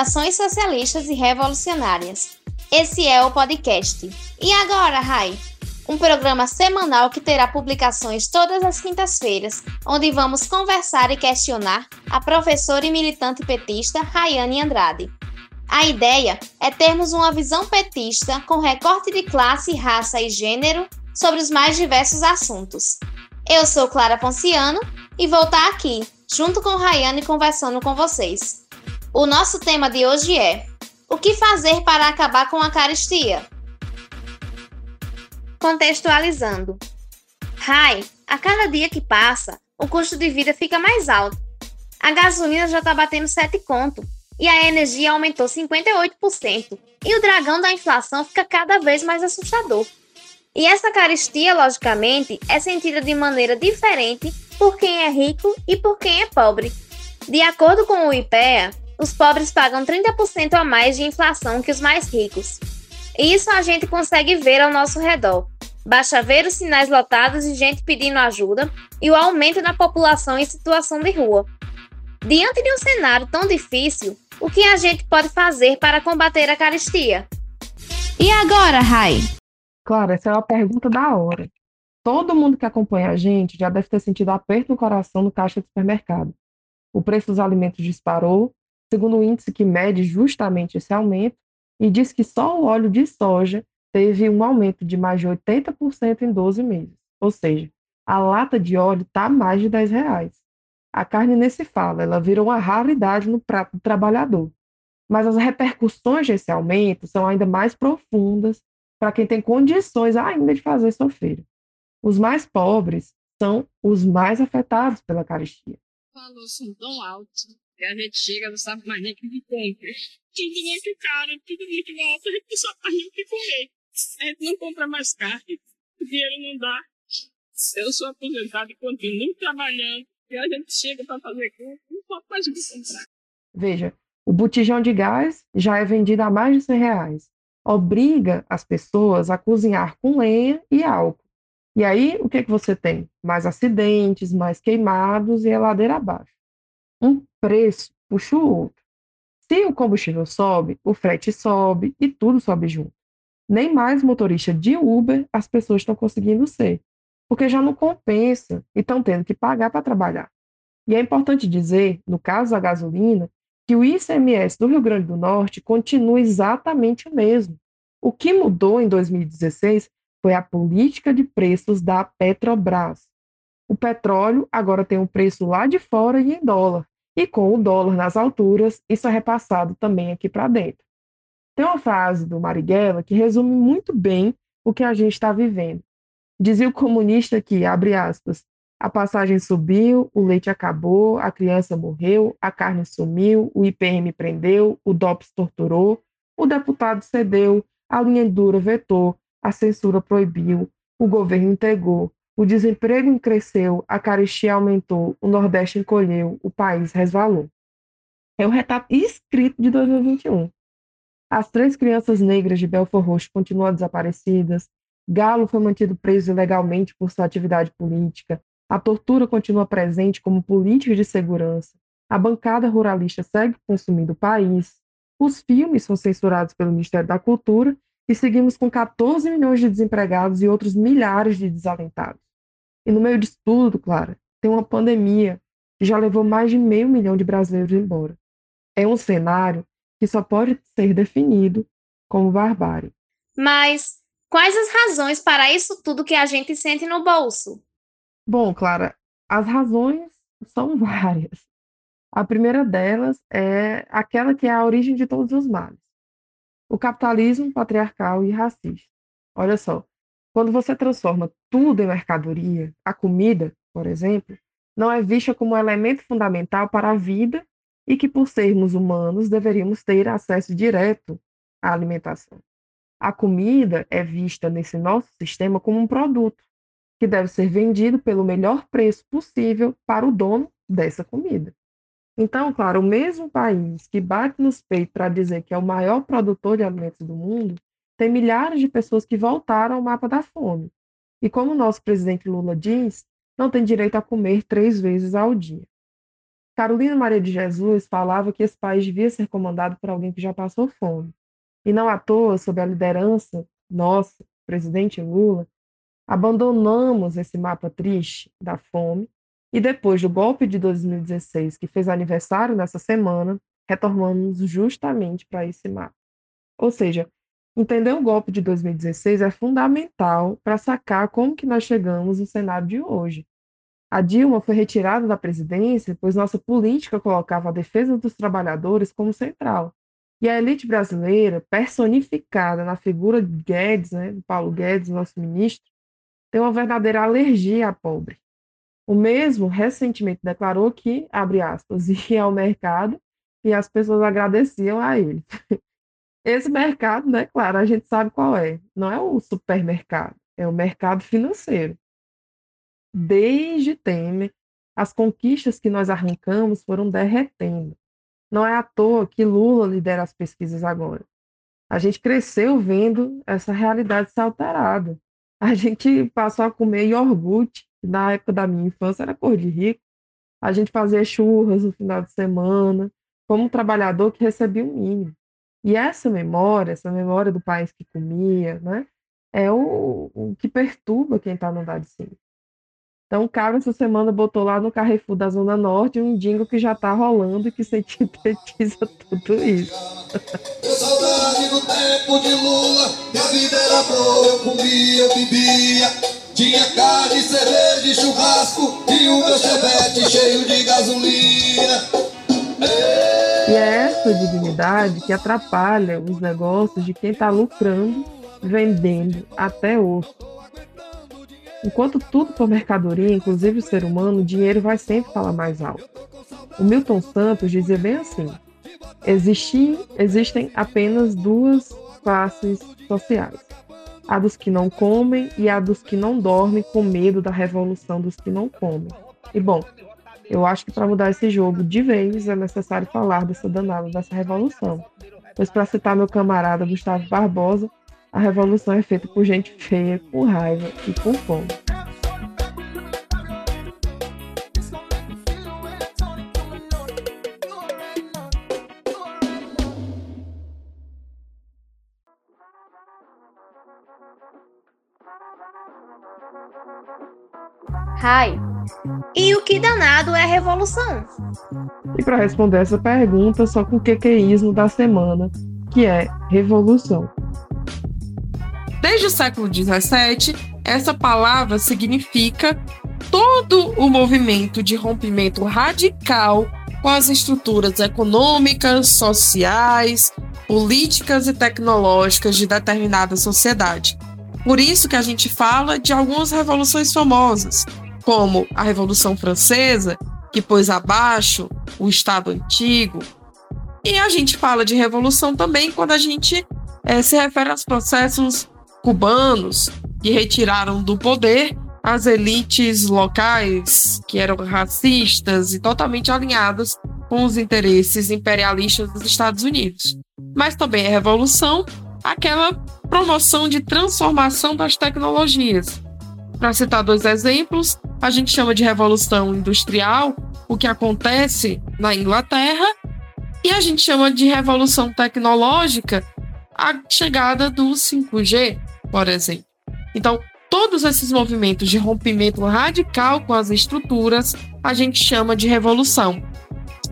ações socialistas e revolucionárias. Esse é o podcast. E agora, Rai? Um programa semanal que terá publicações todas as quintas-feiras, onde vamos conversar e questionar a professora e militante petista Rayane Andrade. A ideia é termos uma visão petista com recorte de classe, raça e gênero sobre os mais diversos assuntos. Eu sou Clara Ponciano e vou estar aqui, junto com Rayane, conversando com vocês. O nosso tema de hoje é: O que fazer para acabar com a caristia? Contextualizando. Rai, a cada dia que passa, o custo de vida fica mais alto. A gasolina já está batendo 7 conto e a energia aumentou 58%. E o dragão da inflação fica cada vez mais assustador. E essa caristia, logicamente, é sentida de maneira diferente por quem é rico e por quem é pobre. De acordo com o IPEA, os pobres pagam 30% a mais de inflação que os mais ricos. E isso a gente consegue ver ao nosso redor. Basta ver os sinais lotados de gente pedindo ajuda e o aumento da população em situação de rua. Diante de um cenário tão difícil, o que a gente pode fazer para combater a caristia? E agora, Rai? Claro, essa é uma pergunta da hora. Todo mundo que acompanha a gente já deve ter sentido aperto no coração no caixa do supermercado. O preço dos alimentos disparou, segundo o índice que mede justamente esse aumento, e diz que só o óleo de soja teve um aumento de mais de 80% em 12 meses. Ou seja, a lata de óleo está mais de 10 reais. A carne nem se fala, ela virou uma raridade no prato do trabalhador. Mas as repercussões desse aumento são ainda mais profundas para quem tem condições ainda de fazer sofrer. Os mais pobres são os mais afetados pela caristia. Valores são tão altos que a gente chega não sabe mais nem o que compra. Tudo muito caro, tudo muito alto, a gente mais nem o que comer. A gente não compra mais carne, o dinheiro não dá. Eu sou aposentado e continuo trabalhando e a gente chega para fazer compra não pode mais o que comprar. Veja, o botijão de gás já é vendido a mais de 100 reais. Obriga as pessoas a cozinhar com lenha e álcool. E aí, o que, que você tem? Mais acidentes, mais queimados e a ladeira abaixo. Um preço puxa o outro. Se o combustível sobe, o frete sobe e tudo sobe junto. Nem mais motorista de Uber as pessoas estão conseguindo ser, porque já não compensa e estão tendo que pagar para trabalhar. E é importante dizer, no caso da gasolina, que o ICMS do Rio Grande do Norte continua exatamente o mesmo. O que mudou em 2016 foi a política de preços da Petrobras. O petróleo agora tem um preço lá de fora e em dólar, e com o dólar nas alturas, isso é repassado também aqui para dentro. Tem uma frase do Marighella que resume muito bem o que a gente está vivendo. Dizia o comunista que, abre aspas, a passagem subiu, o leite acabou, a criança morreu, a carne sumiu, o IPM prendeu, o DOPS torturou, o deputado cedeu, a linha dura vetou, a censura proibiu, o governo entregou, o desemprego cresceu, a carestia aumentou, o Nordeste encolheu, o país resvalou. É o retrato escrito de 2021. As três crianças negras de Belfort Roxo continuam desaparecidas, Galo foi mantido preso ilegalmente por sua atividade política, a tortura continua presente como política de segurança, a bancada ruralista segue consumindo o país, os filmes são censurados pelo Ministério da Cultura e seguimos com 14 milhões de desempregados e outros milhares de desalentados. E no meio disso tudo, Clara, tem uma pandemia que já levou mais de meio milhão de brasileiros embora. É um cenário que só pode ser definido como barbárie. Mas quais as razões para isso tudo que a gente sente no bolso? Bom, Clara, as razões são várias. A primeira delas é aquela que é a origem de todos os males o capitalismo patriarcal e racista. Olha só, quando você transforma tudo em mercadoria, a comida, por exemplo, não é vista como um elemento fundamental para a vida e que, por sermos humanos, deveríamos ter acesso direto à alimentação. A comida é vista nesse nosso sistema como um produto que deve ser vendido pelo melhor preço possível para o dono dessa comida. Então, claro, o mesmo país que bate nos peitos para dizer que é o maior produtor de alimentos do mundo, tem milhares de pessoas que voltaram ao mapa da fome. E como o nosso presidente Lula diz, não tem direito a comer três vezes ao dia. Carolina Maria de Jesus falava que esse país devia ser comandado por alguém que já passou fome. E não à toa, sob a liderança nossa, presidente Lula, abandonamos esse mapa triste da fome e depois do golpe de 2016, que fez aniversário nessa semana, retornamos justamente para esse mapa. Ou seja, entender o golpe de 2016 é fundamental para sacar como que nós chegamos no cenário de hoje. A Dilma foi retirada da presidência, pois nossa política colocava a defesa dos trabalhadores como central. E a elite brasileira, personificada na figura de Guedes, né, Paulo Guedes, nosso ministro, tem uma verdadeira alergia à pobre. O mesmo recentemente declarou que, abre aspas, ia ao mercado e as pessoas agradeciam a ele. Esse mercado, né, claro, a gente sabe qual é. Não é o supermercado, é o mercado financeiro. Desde Temer, as conquistas que nós arrancamos foram derretendo. Não é à toa que Lula lidera as pesquisas agora. A gente cresceu vendo essa realidade ser alterada. A gente passou a comer iogurte, na época da minha infância era cor de rico. A gente fazia churras no final de semana, como um trabalhador que recebia o mínimo. E essa memória, essa memória do país que comia, né, é o, o que perturba quem está no andar de cima. Então, o cara essa semana botou lá no Carrefour da Zona Norte um jingle que já tá rolando e que sintetiza tudo isso. Eu saudade do tempo de Lula, minha vida era boa, eu comia, eu bebia. Tinha carne, cerveja e churrasco e o meu chevette cheio de gasolina. E é essa dignidade que atrapalha os negócios de quem está lucrando, vendendo até osso. Enquanto tudo for mercadoria, inclusive o ser humano, o dinheiro vai sempre falar mais alto. O Milton Santos dizia bem assim: existem apenas duas classes sociais. A dos que não comem e a dos que não dormem com medo da revolução dos que não comem. E bom, eu acho que para mudar esse jogo de vez é necessário falar dessa danada dessa revolução. Pois, para citar meu camarada Gustavo Barbosa, a revolução é feita por gente feia, com raiva e com fome. Hi. E o que danado é a revolução? E para responder essa pergunta, só com o quequeísmo da semana, que é revolução. Desde o século XVII, essa palavra significa todo o movimento de rompimento radical com as estruturas econômicas, sociais, políticas e tecnológicas de determinada sociedade. Por isso que a gente fala de algumas revoluções famosas, como a Revolução Francesa, que pôs abaixo o Estado antigo. E a gente fala de revolução também quando a gente é, se refere aos processos cubanos que retiraram do poder as elites locais que eram racistas e totalmente alinhadas com os interesses imperialistas dos Estados Unidos. Mas também a revolução, aquela promoção de transformação das tecnologias. Para citar dois exemplos, a gente chama de revolução industrial o que acontece na Inglaterra e a gente chama de revolução tecnológica a chegada do 5G, por exemplo. Então, todos esses movimentos de rompimento radical com as estruturas, a gente chama de revolução.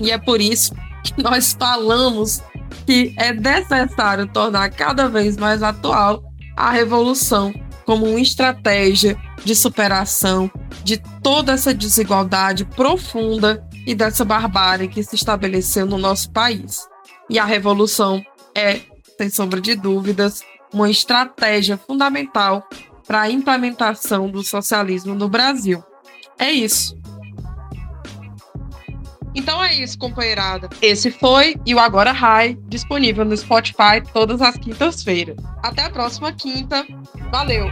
E é por isso que nós falamos que é necessário tornar cada vez mais atual a revolução como uma estratégia de superação de toda essa desigualdade profunda e dessa barbárie que se estabeleceu no nosso país. E a revolução é, sem sombra de dúvidas, uma estratégia fundamental para a implementação do socialismo no Brasil. É isso. Então é isso, companheirada. Esse foi e o Agora High, disponível no Spotify todas as quintas-feiras. Até a próxima quinta. Valeu!